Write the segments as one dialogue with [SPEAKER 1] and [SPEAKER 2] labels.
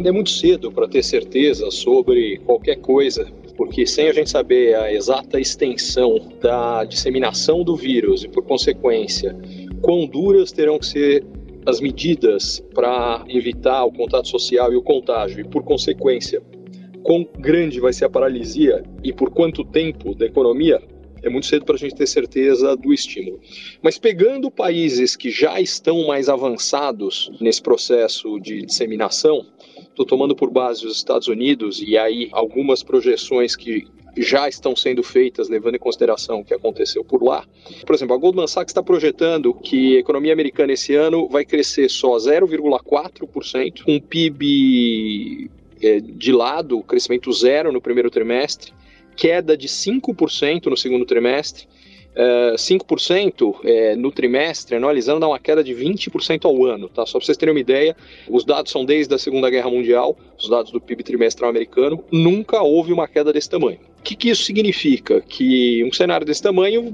[SPEAKER 1] ainda é muito cedo para ter certeza sobre qualquer coisa, porque sem a gente saber a exata extensão da disseminação do vírus e, por consequência, quão duras terão que ser as medidas para evitar o contato social e o contágio, e, por consequência, quão grande vai ser a paralisia e por quanto tempo da economia, é muito cedo para a gente ter certeza do estímulo. Mas pegando países que já estão mais avançados nesse processo de disseminação, estou tomando por base os Estados Unidos e aí algumas projeções que já estão sendo feitas, levando em consideração o que aconteceu por lá. Por exemplo, a Goldman Sachs está projetando que a economia americana esse ano vai crescer só 0,4%, com um PIB de lado, crescimento zero no primeiro trimestre, queda de 5% no segundo trimestre, uh, 5% é, no trimestre, analisando, dá uma queda de 20% ao ano. Tá? Só para vocês terem uma ideia, os dados são desde a Segunda Guerra Mundial, os dados do PIB trimestral americano, nunca houve uma queda desse tamanho. O que, que, isso significa? Que um cenário desse tamanho,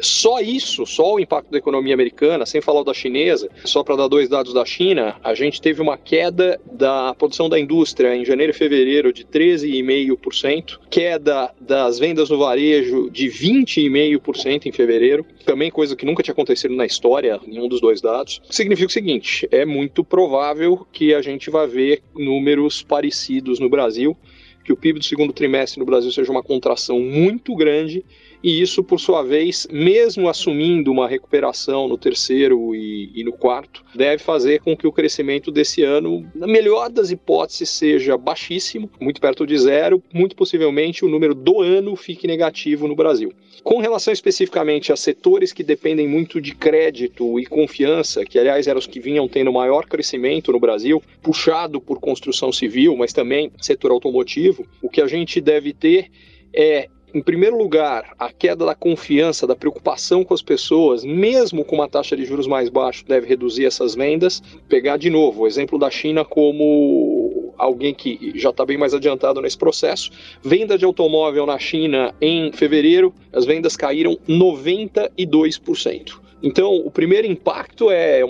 [SPEAKER 1] só isso, só o impacto da economia americana, sem falar da chinesa, só para dar dois dados da China, a gente teve uma queda da produção da indústria em janeiro e fevereiro de 13,5%, queda das vendas no varejo de 20,5% em fevereiro, também coisa que nunca tinha acontecido na história, nenhum dos dois dados. Significa o seguinte: é muito provável que a gente vá ver números parecidos no Brasil que o PIB do segundo trimestre no Brasil seja uma contração muito grande e isso, por sua vez, mesmo assumindo uma recuperação no terceiro e, e, no quarto, deve fazer com que o crescimento desse ano, na melhor das hipóteses, seja baixíssimo, muito perto de zero, muito possivelmente o número do ano fique negativo no Brasil. Com relação especificamente a setores que dependem muito de crédito e confiança, que aliás eram os que vinham tendo maior crescimento no Brasil, puxado por construção civil, mas também setor automotivo, o que a gente deve ter é em primeiro lugar, a queda da confiança, da preocupação com as pessoas, mesmo com uma taxa de juros mais baixa, deve reduzir essas vendas. Pegar de novo o exemplo da China como alguém que já está bem mais adiantado nesse processo. Venda de automóvel na China em fevereiro, as vendas caíram 92%. Então, o primeiro impacto é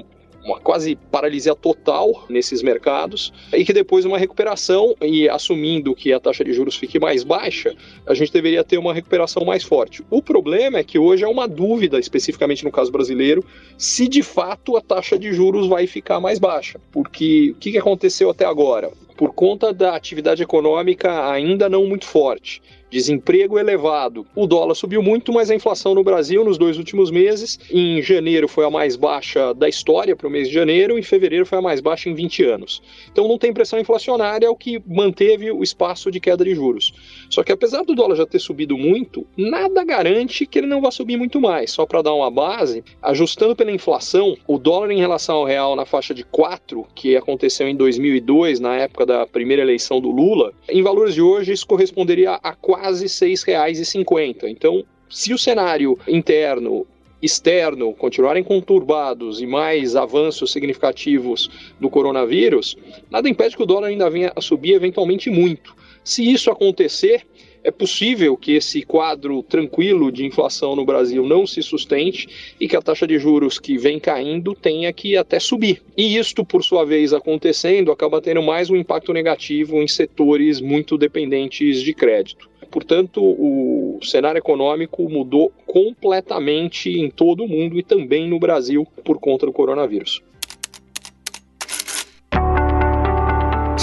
[SPEAKER 1] uma quase paralisia total nesses mercados e que depois uma recuperação e assumindo que a taxa de juros fique mais baixa, a gente deveria ter uma recuperação mais forte. O problema é que hoje é uma dúvida, especificamente no caso brasileiro, se de fato a taxa de juros vai ficar mais baixa, porque o que aconteceu até agora? Por conta da atividade econômica ainda não muito forte desemprego elevado. O dólar subiu muito, mas a inflação no Brasil nos dois últimos meses, em janeiro foi a mais baixa da história para o mês de janeiro, em fevereiro foi a mais baixa em 20 anos. Então não tem pressão inflacionária, o que manteve o espaço de queda de juros. Só que apesar do dólar já ter subido muito, nada garante que ele não vá subir muito mais. Só para dar uma base, ajustando pela inflação, o dólar em relação ao real na faixa de 4, que aconteceu em 2002, na época da primeira eleição do Lula, em valores de hoje isso corresponderia a 4 quase R$ 6,50. Então, se o cenário interno externo continuarem conturbados e mais avanços significativos do coronavírus, nada impede que o dólar ainda venha a subir eventualmente muito. Se isso acontecer, é possível que esse quadro tranquilo de inflação no Brasil não se sustente e que a taxa de juros que vem caindo tenha que até subir. E isto, por sua vez, acontecendo, acaba tendo mais um impacto negativo em setores muito dependentes de crédito. Portanto, o cenário econômico mudou completamente em todo o mundo e também no Brasil por conta do coronavírus.